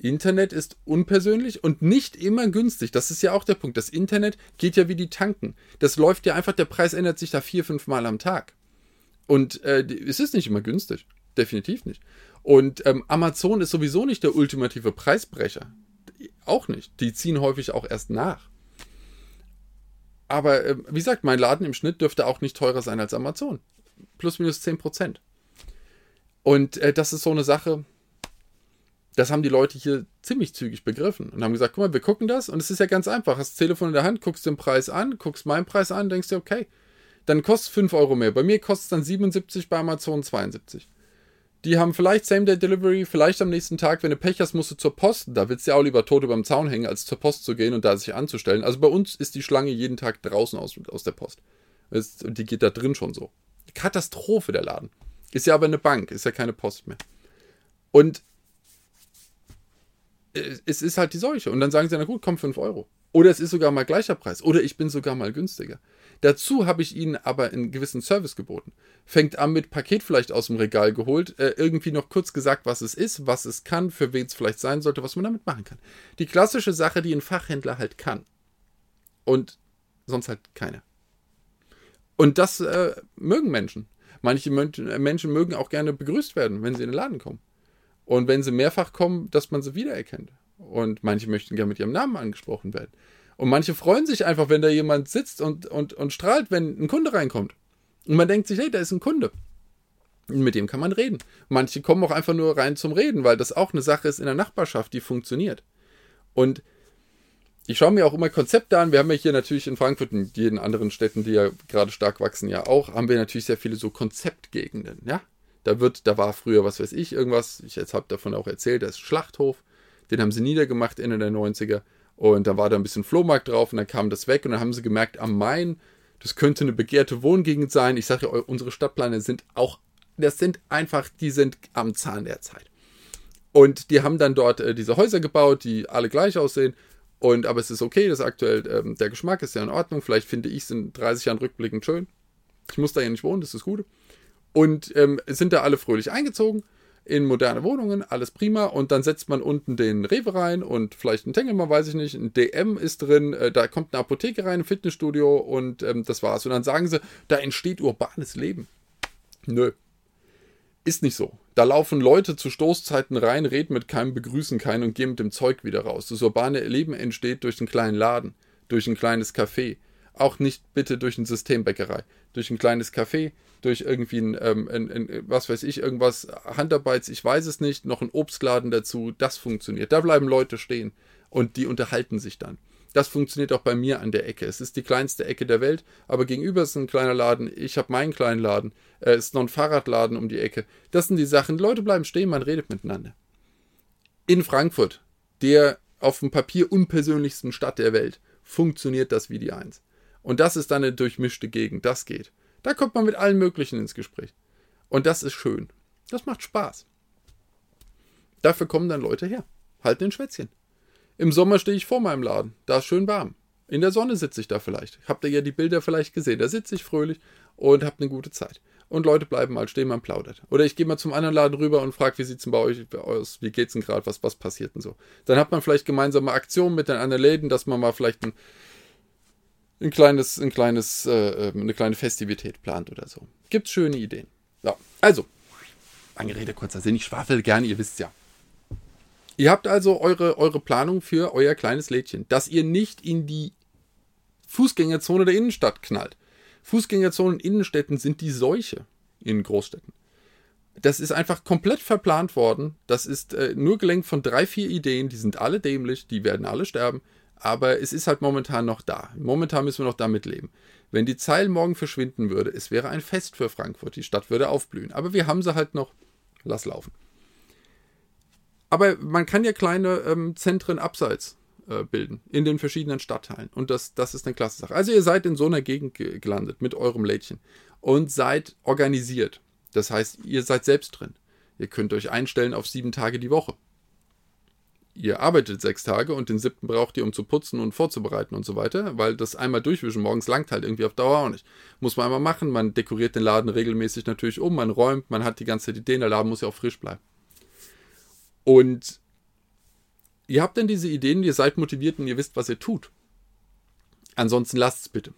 Internet ist unpersönlich und nicht immer günstig. Das ist ja auch der Punkt. Das Internet geht ja wie die Tanken. Das läuft ja einfach, der Preis ändert sich da vier, fünf Mal am Tag. Und äh, es ist nicht immer günstig. Definitiv nicht. Und ähm, Amazon ist sowieso nicht der ultimative Preisbrecher auch nicht. Die ziehen häufig auch erst nach. Aber äh, wie gesagt, mein Laden im Schnitt dürfte auch nicht teurer sein als Amazon. Plus minus 10%. Und äh, das ist so eine Sache, das haben die Leute hier ziemlich zügig begriffen und haben gesagt, guck mal, wir gucken das und es ist ja ganz einfach. Hast das Telefon in der Hand, guckst den Preis an, guckst meinen Preis an, denkst dir, okay, dann kostet 5 Euro mehr. Bei mir kostet es dann 77, bei Amazon 72. Die haben vielleicht Same-Day-Delivery, vielleicht am nächsten Tag, wenn du Pech hast, musst du zur Post. Da willst du ja auch lieber tot über dem Zaun hängen, als zur Post zu gehen und da sich anzustellen. Also bei uns ist die Schlange jeden Tag draußen aus, aus der Post. Und die geht da drin schon so. Katastrophe, der Laden. Ist ja aber eine Bank, ist ja keine Post mehr. Und es ist halt die Seuche. Und dann sagen sie, na gut, komm, 5 Euro. Oder es ist sogar mal gleicher Preis. Oder ich bin sogar mal günstiger. Dazu habe ich ihnen aber einen gewissen Service geboten. Fängt an mit Paket vielleicht aus dem Regal geholt, äh, irgendwie noch kurz gesagt, was es ist, was es kann, für wen es vielleicht sein sollte, was man damit machen kann. Die klassische Sache, die ein Fachhändler halt kann. Und sonst halt keine. Und das äh, mögen Menschen. Manche Menschen mögen auch gerne begrüßt werden, wenn sie in den Laden kommen. Und wenn sie mehrfach kommen, dass man sie wiedererkennt. Und manche möchten gerne mit ihrem Namen angesprochen werden. Und manche freuen sich einfach, wenn da jemand sitzt und, und, und strahlt, wenn ein Kunde reinkommt. Und man denkt sich, hey, da ist ein Kunde. Und mit dem kann man reden. Manche kommen auch einfach nur rein zum Reden, weil das auch eine Sache ist in der Nachbarschaft, die funktioniert. Und ich schaue mir auch immer Konzepte an. Wir haben ja hier natürlich in Frankfurt und jeden anderen Städten, die ja gerade stark wachsen, ja auch, haben wir natürlich sehr viele so Konzeptgegenden, ja. Da wird, da war früher, was weiß ich, irgendwas, ich jetzt habe davon auch erzählt, da ist Schlachthof, den haben sie niedergemacht Ende der 90er. Und da war da ein bisschen Flohmarkt drauf und dann kam das weg und dann haben sie gemerkt, am Main, Das könnte eine begehrte Wohngegend sein. Ich sage ja, unsere Stadtpläne sind auch, das sind einfach, die sind am Zahn der Zeit. Und die haben dann dort äh, diese Häuser gebaut, die alle gleich aussehen. Und aber es ist okay, das aktuell, ähm, der Geschmack ist ja in Ordnung. Vielleicht finde ich es in 30 Jahren rückblickend schön. Ich muss da ja nicht wohnen, das ist gut. Und ähm, sind da alle fröhlich eingezogen in moderne Wohnungen, alles prima. Und dann setzt man unten den Rewe rein und vielleicht ein Tengelmann, weiß ich nicht, ein DM ist drin, äh, da kommt eine Apotheke rein, ein Fitnessstudio und ähm, das war's. Und dann sagen sie, da entsteht urbanes Leben. Nö. Ist nicht so. Da laufen Leute zu Stoßzeiten rein, reden mit keinem, begrüßen keinen und gehen mit dem Zeug wieder raus. Das urbane Leben entsteht durch einen kleinen Laden, durch ein kleines Café. Auch nicht bitte durch eine Systembäckerei. Durch ein kleines Café, durch irgendwie ein, ähm, ein, ein, was weiß ich, irgendwas, Handarbeits, ich weiß es nicht, noch ein Obstladen dazu, das funktioniert. Da bleiben Leute stehen und die unterhalten sich dann. Das funktioniert auch bei mir an der Ecke. Es ist die kleinste Ecke der Welt, aber gegenüber ist ein kleiner Laden. Ich habe meinen kleinen Laden. Es ist noch ein Fahrradladen um die Ecke. Das sind die Sachen. Leute bleiben stehen, man redet miteinander. In Frankfurt, der auf dem Papier unpersönlichsten Stadt der Welt, funktioniert das wie die Eins. Und das ist dann eine durchmischte Gegend. Das geht. Da kommt man mit allen möglichen ins Gespräch. Und das ist schön. Das macht Spaß. Dafür kommen dann Leute her. Halten ein Schwätzchen. Im Sommer stehe ich vor meinem Laden. Da ist schön warm. In der Sonne sitze ich da vielleicht. Habt ihr ja die Bilder vielleicht gesehen. Da sitze ich fröhlich und habe eine gute Zeit. Und Leute bleiben mal stehen, man plaudert. Oder ich gehe mal zum anderen Laden rüber und frage, wie sieht es denn bei euch aus? Wie geht's denn gerade? Was, was passiert denn so? Dann hat man vielleicht gemeinsame Aktionen mit den anderen Läden, dass man mal vielleicht ein ein kleines, ein kleines, äh, ähm, eine kleine Festivität plant oder so. Gibt's schöne Ideen. Ja, also, lange Rede, kurzer Sinn, ich schwafel gerne, ihr wisst ja. Ihr habt also eure, eure Planung für euer kleines Lädchen, dass ihr nicht in die Fußgängerzone der Innenstadt knallt. Fußgängerzonen in Innenstädten sind die Seuche in Großstädten. Das ist einfach komplett verplant worden. Das ist äh, nur gelenkt von drei, vier Ideen. Die sind alle dämlich, die werden alle sterben. Aber es ist halt momentan noch da. Momentan müssen wir noch damit leben. Wenn die Zeil morgen verschwinden würde, es wäre ein Fest für Frankfurt. Die Stadt würde aufblühen. Aber wir haben sie halt noch. Lass laufen. Aber man kann ja kleine ähm, Zentren abseits äh, bilden in den verschiedenen Stadtteilen. Und das, das ist eine klasse Sache. Also ihr seid in so einer Gegend gelandet mit eurem Lädchen und seid organisiert. Das heißt, ihr seid selbst drin. Ihr könnt euch einstellen auf sieben Tage die Woche ihr arbeitet sechs Tage und den siebten braucht ihr, um zu putzen und vorzubereiten und so weiter, weil das einmal durchwischen morgens langt halt irgendwie auf Dauer auch nicht. Muss man einmal machen, man dekoriert den Laden regelmäßig natürlich um, man räumt, man hat die ganze Zeit Ideen, der Laden muss ja auch frisch bleiben. Und ihr habt dann diese Ideen, ihr seid motiviert und ihr wisst, was ihr tut. Ansonsten lasst es bitte.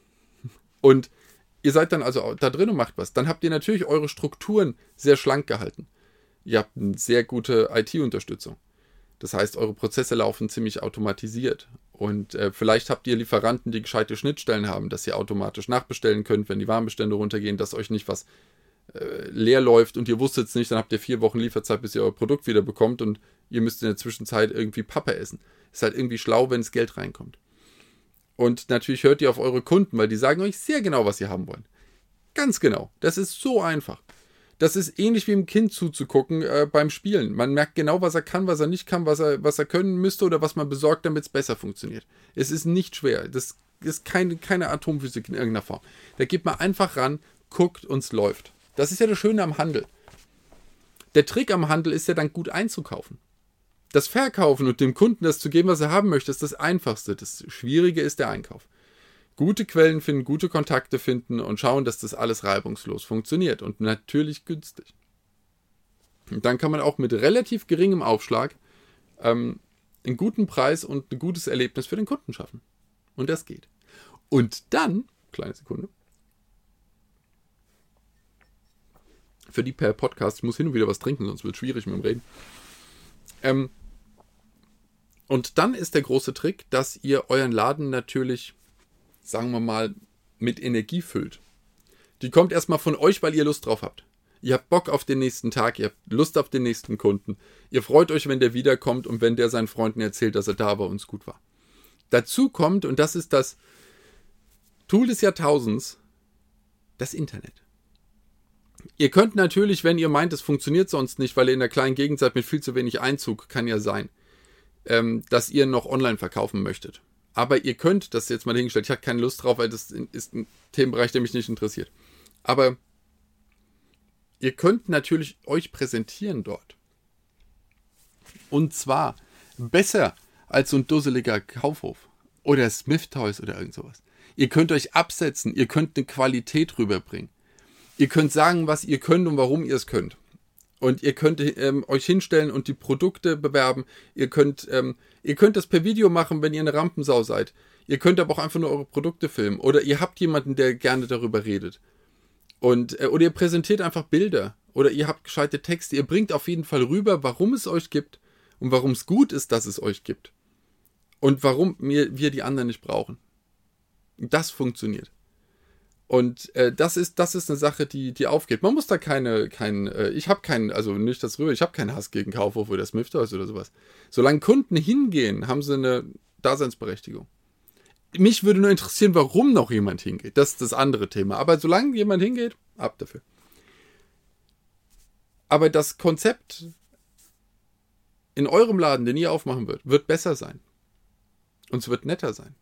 Und ihr seid dann also da drin und macht was. Dann habt ihr natürlich eure Strukturen sehr schlank gehalten. Ihr habt eine sehr gute IT-Unterstützung. Das heißt, eure Prozesse laufen ziemlich automatisiert. Und äh, vielleicht habt ihr Lieferanten, die gescheite Schnittstellen haben, dass ihr automatisch nachbestellen könnt, wenn die Warnbestände runtergehen, dass euch nicht was äh, leer läuft und ihr wusstet es nicht, dann habt ihr vier Wochen Lieferzeit, bis ihr euer Produkt wieder bekommt und ihr müsst in der Zwischenzeit irgendwie Pappe essen. Ist halt irgendwie schlau, wenn das Geld reinkommt. Und natürlich hört ihr auf eure Kunden, weil die sagen euch sehr genau, was sie haben wollen. Ganz genau. Das ist so einfach. Das ist ähnlich wie im Kind zuzugucken äh, beim Spielen. Man merkt genau, was er kann, was er nicht kann, was er, was er können müsste oder was man besorgt, damit es besser funktioniert. Es ist nicht schwer. Das ist keine, keine Atomphysik in irgendeiner Form. Da geht man einfach ran, guckt und es läuft. Das ist ja das Schöne am Handel. Der Trick am Handel ist ja dann gut einzukaufen. Das Verkaufen und dem Kunden das zu geben, was er haben möchte, ist das Einfachste. Das Schwierige ist der Einkauf gute Quellen finden, gute Kontakte finden und schauen, dass das alles reibungslos funktioniert und natürlich günstig. Und dann kann man auch mit relativ geringem Aufschlag ähm, einen guten Preis und ein gutes Erlebnis für den Kunden schaffen. Und das geht. Und dann, kleine Sekunde, für die per Podcast, ich muss hin und wieder was trinken, sonst wird es schwierig mit dem Reden. Ähm, und dann ist der große Trick, dass ihr euren Laden natürlich sagen wir mal, mit Energie füllt. Die kommt erstmal von euch, weil ihr Lust drauf habt. Ihr habt Bock auf den nächsten Tag, ihr habt Lust auf den nächsten Kunden. Ihr freut euch, wenn der wiederkommt und wenn der seinen Freunden erzählt, dass er da war und es gut war. Dazu kommt, und das ist das Tool des Jahrtausends, das Internet. Ihr könnt natürlich, wenn ihr meint, es funktioniert sonst nicht, weil ihr in der kleinen Gegend seid mit viel zu wenig Einzug, kann ja sein, ähm, dass ihr noch online verkaufen möchtet Aber ihr könnt, das jetzt mal hingestellt, ich habe keine Lust drauf, weil das ist ein Themenbereich, der mich nicht interessiert. Aber ihr könnt natürlich euch präsentieren dort. Und zwar besser als so ein dusseliger Kaufhof oder Smith Toys oder irgend sowas. Ihr könnt euch absetzen, ihr könnt eine Qualität rüberbringen. Ihr könnt sagen, was ihr könnt und warum ihr es könnt. Und ihr könnt ähm, euch hinstellen und die Produkte bewerben. Ihr könnt, ähm, ihr könnt das per Video machen, wenn ihr eine Rampensau seid. Ihr könnt aber auch einfach nur eure Produkte filmen. Oder ihr habt jemanden, der gerne darüber redet. Und, äh, oder ihr präsentiert einfach Bilder. Oder ihr habt gescheite Texte. Ihr bringt auf jeden Fall rüber, warum es euch gibt und warum es gut ist, dass es euch gibt. Und warum wir, wir die anderen nicht brauchen. Das funktioniert. Und äh, das ist das ist eine Sache, die die aufgeht. Man muss da keine kein äh, ich habe keinen also nicht das rüber, ich habe keinen Hass gegen Kaufhof oder Smith oder sowas. Solange Kunden hingehen, haben sie eine Daseinsberechtigung. Mich würde nur interessieren, warum noch jemand hingeht. Das ist das andere Thema. Aber solange jemand hingeht, ab dafür. Aber das Konzept in eurem Laden, den ihr aufmachen wird, wird besser sein. Und es wird netter sein.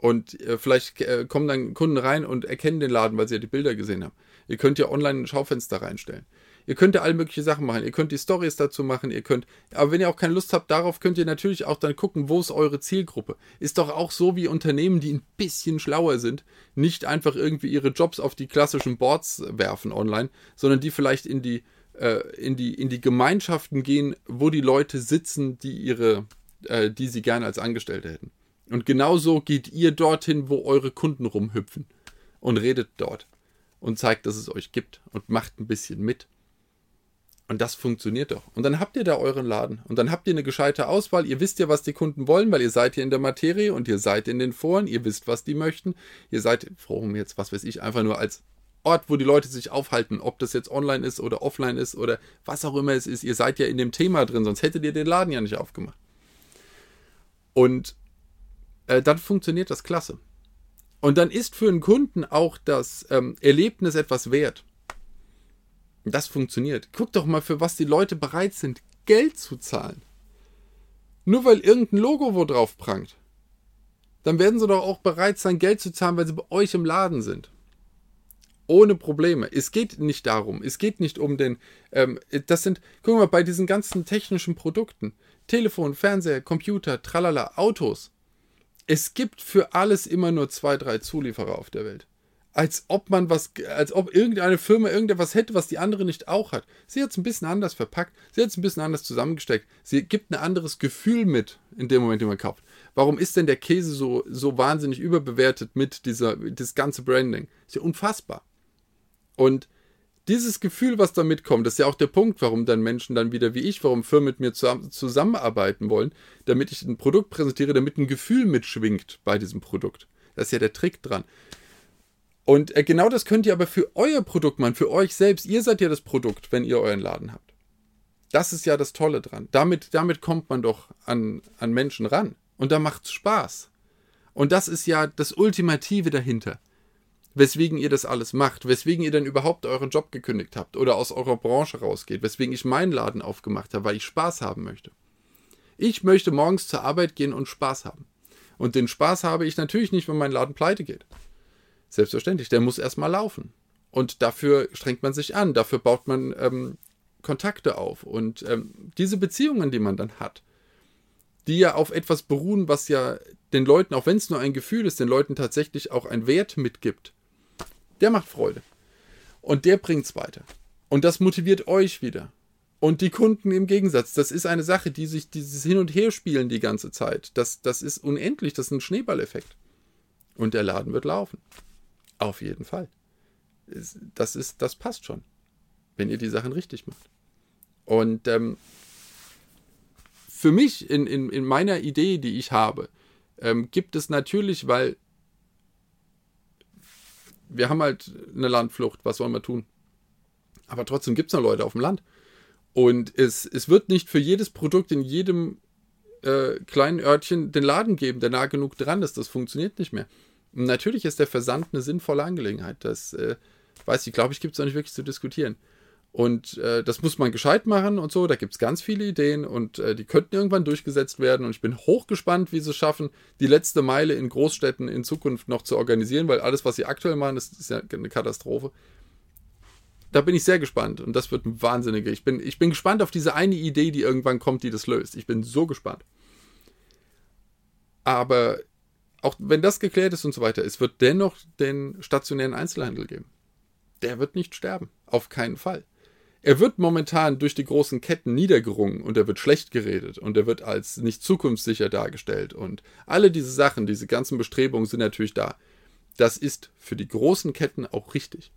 Und äh, vielleicht äh, kommen dann Kunden rein und erkennen den Laden, weil sie ja die Bilder gesehen haben. Ihr könnt ja online ein Schaufenster reinstellen. Ihr könnt ja all mögliche Sachen machen. Ihr könnt die Stories dazu machen. Ihr könnt, aber wenn ihr auch keine Lust habt darauf, könnt ihr natürlich auch dann gucken, wo ist eure Zielgruppe. Ist doch auch so wie Unternehmen, die ein bisschen schlauer sind, nicht einfach irgendwie ihre Jobs auf die klassischen Boards werfen online, sondern die vielleicht in die, äh, in die, in die Gemeinschaften gehen, wo die Leute sitzen, die ihre, äh, die sie gerne als Angestellte hätten. Und genauso geht ihr dorthin, wo eure Kunden rumhüpfen und redet dort und zeigt, dass es euch gibt und macht ein bisschen mit. Und das funktioniert doch. Und dann habt ihr da euren Laden. Und dann habt ihr eine gescheite Auswahl. Ihr wisst ja, was die Kunden wollen, weil ihr seid hier in der Materie und ihr seid in den Foren. Ihr wisst, was die möchten. Ihr seid, Forum jetzt, was weiß ich, einfach nur als Ort, wo die Leute sich aufhalten. Ob das jetzt online ist oder offline ist oder was auch immer es ist. Ihr seid ja in dem Thema drin, sonst hättet ihr den Laden ja nicht aufgemacht. Und äh, dann funktioniert das klasse. Und dann ist für einen Kunden auch das ähm, Erlebnis etwas wert. Das funktioniert. Guck doch mal, für was die Leute bereit sind, Geld zu zahlen. Nur weil irgendein Logo wo drauf prangt. Dann werden sie doch auch bereit sein, Geld zu zahlen, weil sie bei euch im Laden sind. Ohne Probleme. Es geht nicht darum. Es geht nicht um den. Ähm, das sind, guck mal, bei diesen ganzen technischen Produkten. Telefon, Fernseher, Computer, tralala, Autos es gibt für alles immer nur zwei, drei Zulieferer auf der Welt. Als ob man was, als ob irgendeine Firma irgendetwas hätte, was die andere nicht auch hat. Sie hat es ein bisschen anders verpackt, sie hat es ein bisschen anders zusammengesteckt. Sie gibt ein anderes Gefühl mit in dem Moment, den man kauft. Warum ist denn der Käse so, so wahnsinnig überbewertet mit dieser, das ganze Branding? Ist ja unfassbar. Und dieses Gefühl, was da mitkommt, das ist ja auch der Punkt, warum dann Menschen dann wieder wie ich, warum Firmen mit mir zusammenarbeiten wollen, damit ich ein Produkt präsentiere, damit ein Gefühl mitschwingt bei diesem Produkt. Das ist ja der Trick dran. Und äh, genau das könnt ihr aber für euer Produkt machen, für euch selbst. Ihr seid ja das Produkt, wenn ihr euren Laden habt. Das ist ja das Tolle dran. Damit, damit kommt man doch an, an Menschen ran. Und da macht es Spaß. Und das ist ja das Ultimative dahinter weswegen ihr das alles macht, weswegen ihr denn überhaupt euren Job gekündigt habt oder aus eurer Branche rausgeht, weswegen ich meinen Laden aufgemacht habe, weil ich Spaß haben möchte. Ich möchte morgens zur Arbeit gehen und Spaß haben. Und den Spaß habe ich natürlich nicht, wenn mein Laden pleite geht. Selbstverständlich, der muss erstmal laufen. Und dafür strengt man sich an, dafür baut man ähm, Kontakte auf. Und ähm, diese Beziehungen, die man dann hat, die ja auf etwas beruhen, was ja den Leuten, auch wenn es nur ein Gefühl ist, den Leuten tatsächlich auch einen Wert mitgibt, der macht Freude. Und der bringt es weiter. Und das motiviert euch wieder. Und die Kunden im Gegensatz. Das ist eine Sache, die sich dieses Hin- und Herspielen die ganze Zeit. Das, das ist unendlich. Das ist ein Schneeballeffekt. Und der Laden wird laufen. Auf jeden Fall. Das ist, das passt schon. Wenn ihr die Sachen richtig macht. Und ähm, für mich in, in, in meiner Idee, die ich habe, ähm, gibt es natürlich, weil wir haben halt eine Landflucht, was sollen wir tun? Aber trotzdem gibt es noch Leute auf dem Land. Und es, es wird nicht für jedes Produkt in jedem äh, kleinen Örtchen den Laden geben, der nah genug dran ist. Das funktioniert nicht mehr. Und natürlich ist der Versand eine sinnvolle Angelegenheit. Das äh, weiß ich, glaube ich, gibt es auch nicht wirklich zu diskutieren. Und äh, das muss man gescheit machen und so. Da gibt es ganz viele Ideen und äh, die könnten irgendwann durchgesetzt werden. Und ich bin hochgespannt, wie sie es schaffen, die letzte Meile in Großstädten in Zukunft noch zu organisieren, weil alles, was sie aktuell machen, das ist ja eine Katastrophe. Da bin ich sehr gespannt und das wird ein wahnsinniger. Ich bin, ich bin gespannt auf diese eine Idee, die irgendwann kommt, die das löst. Ich bin so gespannt. Aber auch wenn das geklärt ist und so weiter, es wird dennoch den stationären Einzelhandel geben. Der wird nicht sterben. Auf keinen Fall. Er wird momentan durch die großen Ketten niedergerungen und er wird schlecht geredet und er wird als nicht zukunftssicher dargestellt und alle diese Sachen, diese ganzen Bestrebungen sind natürlich da. Das ist für die großen Ketten auch richtig.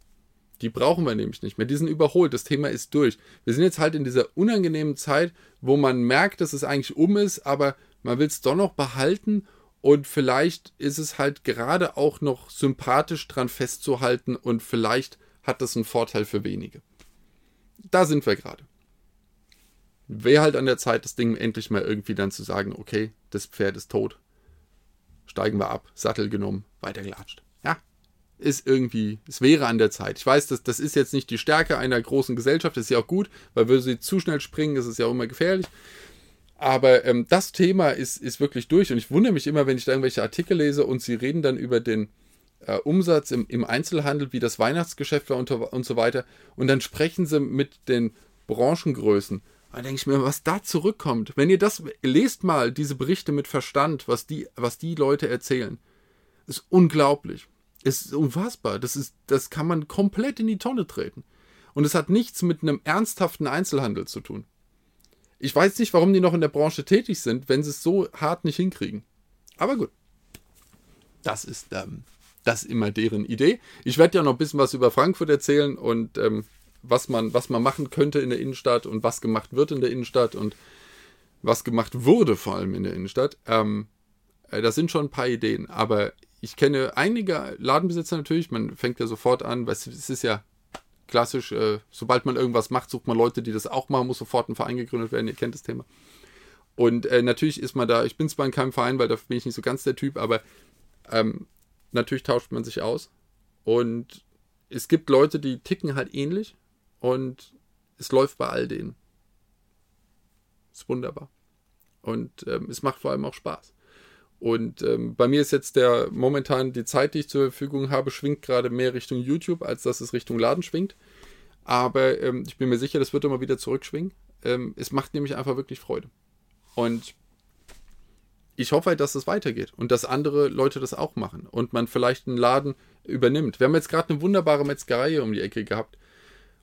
Die brauchen wir nämlich nicht mehr. Die sind überholt. Das Thema ist durch. Wir sind jetzt halt in dieser unangenehmen Zeit, wo man merkt, dass es eigentlich um ist, aber man will es doch noch behalten und vielleicht ist es halt gerade auch noch sympathisch dran festzuhalten und vielleicht hat das einen Vorteil für wenige. Da sind wir gerade. Wäre halt an der Zeit, das Ding endlich mal irgendwie dann zu sagen, okay, das Pferd ist tot. Steigen wir ab, Sattel genommen, weitergelatscht. Ja, ist irgendwie, es wäre an der Zeit. Ich weiß, das, das ist jetzt nicht die Stärke einer großen Gesellschaft, das ist ja auch gut, weil würde sie zu schnell springen, ist es ja auch immer gefährlich. Aber ähm, das Thema ist, ist wirklich durch und ich wundere mich immer, wenn ich da irgendwelche Artikel lese und sie reden dann über den äh, Umsatz im, im, Einzelhandel, wie das Weihnachtsgeschäft war und, und so weiter. Und dann sprechen sie mit den Branchengrößen. Da denke ich mir, was da zurückkommt. Wenn ihr das, lest mal diese Berichte mit Verstand, was die, was die Leute erzählen. Ist unglaublich. Ist unfassbar. Das ist, das kann man komplett in die Tonne treten. Und es hat nichts mit einem ernsthaften Einzelhandel zu tun. Ich weiß nicht, warum die noch in der Branche tätig sind, wenn sie es so hart nicht hinkriegen. Aber gut. Das ist ähm, das ist immer deren Idee. Ich werde ja noch ein bisschen was über Frankfurt erzählen und ähm, was, man, was man machen könnte in der Innenstadt und was gemacht wird in der Innenstadt und was gemacht wurde vor allem in der Innenstadt. Ähm, äh, das sind schon ein paar Ideen, aber ich kenne einige Ladenbesitzer natürlich. Man fängt ja sofort an, weil es ist ja klassisch, äh, sobald man irgendwas macht, sucht man Leute, die das auch machen, muss sofort ein Verein gegründet werden. Ihr kennt das Thema. Und äh, natürlich ist man da, ich bin zwar in keinem Verein, weil dafür bin ich nicht so ganz der Typ, aber ähm, natürlich tauscht man sich aus. Und es gibt Leute, die ticken halt ähnlich. Und es läuft bei all denen. Ist wunderbar. Und ähm, es macht vor allem auch Spaß. Und ähm, bei mir ist jetzt der momentan die Zeit, die ich zur Verfügung habe, schwingt gerade mehr Richtung YouTube, als dass es Richtung Laden schwingt. Aber ähm, ich bin mir sicher, das wird immer wieder zurückschwingen. Ähm, es macht nämlich einfach wirklich Freude. Und ich hoffe halt, dass es weitergeht und dass andere Leute das auch machen und man vielleicht einen Laden übernimmt. Wir haben jetzt gerade eine wunderbare Metzgerei um die Ecke gehabt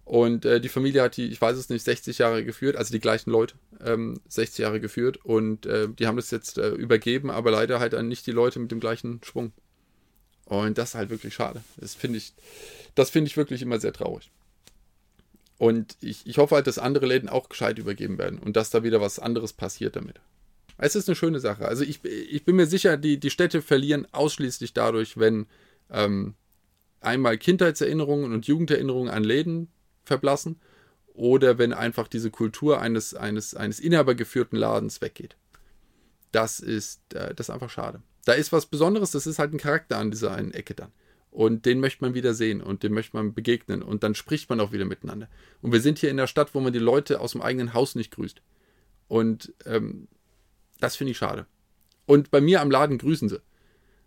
und äh, die Familie hat die, ich weiß es nicht, 60 Jahre geführt, also die gleichen Leute, ähm, 60 Jahre geführt und äh, die haben das jetzt äh, übergeben, aber leider halt dann nicht die Leute mit dem gleichen Schwung. Und das ist halt wirklich schade. Das finde ich, das ich wirklich immer sehr traurig. Und ich, ich hoffe halt, dass andere Läden auch gescheit übergeben werden und dass da wieder was anderes passiert damit. Es ist eine schöne Sache. Also ich, ich bin mir sicher, die, die Städte verlieren ausschließlich dadurch, wenn ähm, einmal Kindheitserinnerungen und Jugenderinnerungen an Läden verblassen oder wenn einfach diese Kultur eines, eines, eines inhabergeführten Ladens weggeht. Das ist, äh, das ist einfach schade. Da ist was Besonderes, das ist halt ein Charakter an dieser einen Ecke dann. Und den möchte man wieder sehen und dem möchte man begegnen und dann spricht man auch wieder miteinander. Und wir sind hier in der Stadt, wo man die Leute aus dem eigenen Haus nicht grüßt. Und ähm, das finde ich schade. Und bei mir am Laden grüßen sie,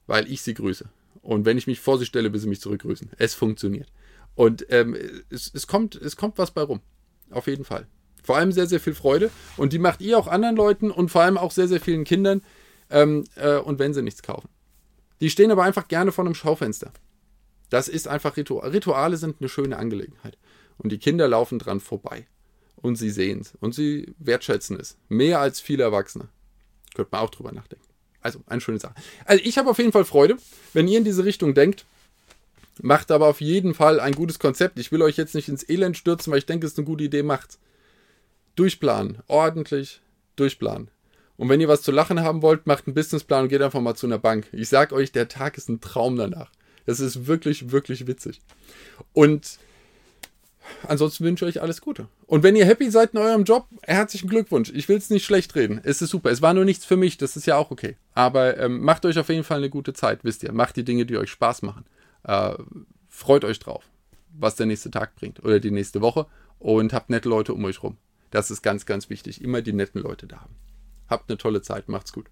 weil ich sie grüße. Und wenn ich mich vor sie stelle, will sie mich zurückgrüßen. Es funktioniert. Und ähm, es, es, kommt, es kommt was bei rum. Auf jeden Fall. Vor allem sehr, sehr viel Freude. Und die macht ihr auch anderen Leuten und vor allem auch sehr, sehr vielen Kindern. Ähm, äh, und wenn sie nichts kaufen. Die stehen aber einfach gerne vor einem Schaufenster. Das ist einfach Ritual. Rituale sind eine schöne Angelegenheit. Und die Kinder laufen dran vorbei. Und sie sehen es. Und sie wertschätzen es. Mehr als viele Erwachsene. Könnte man auch drüber nachdenken. Also, eine schöne Sache. Also, ich habe auf jeden Fall Freude, wenn ihr in diese Richtung denkt. Macht aber auf jeden Fall ein gutes Konzept. Ich will euch jetzt nicht ins Elend stürzen, weil ich denke, es ist eine gute Idee. Macht's. Durchplanen. Ordentlich durchplanen. Und wenn ihr was zu lachen haben wollt, macht einen Businessplan und geht einfach mal zu einer Bank. Ich sag euch, der Tag ist ein Traum danach. Das ist wirklich, wirklich witzig. Und ansonsten wünsche ich euch alles Gute. Und wenn ihr happy seid in eurem Job, herzlichen Glückwunsch. Ich will es nicht schlecht reden. Es ist super. Es war nur nichts für mich. Das ist ja auch okay. Aber ähm, macht euch auf jeden Fall eine gute Zeit, wisst ihr. Macht die Dinge, die euch Spaß machen. Äh, freut euch drauf, was der nächste Tag bringt oder die nächste Woche. und habt nette Leute um euch rum. Das ist ganz, ganz wichtig. Immer die netten Leute da haben. Habt eine tolle Zeit. Macht's gut.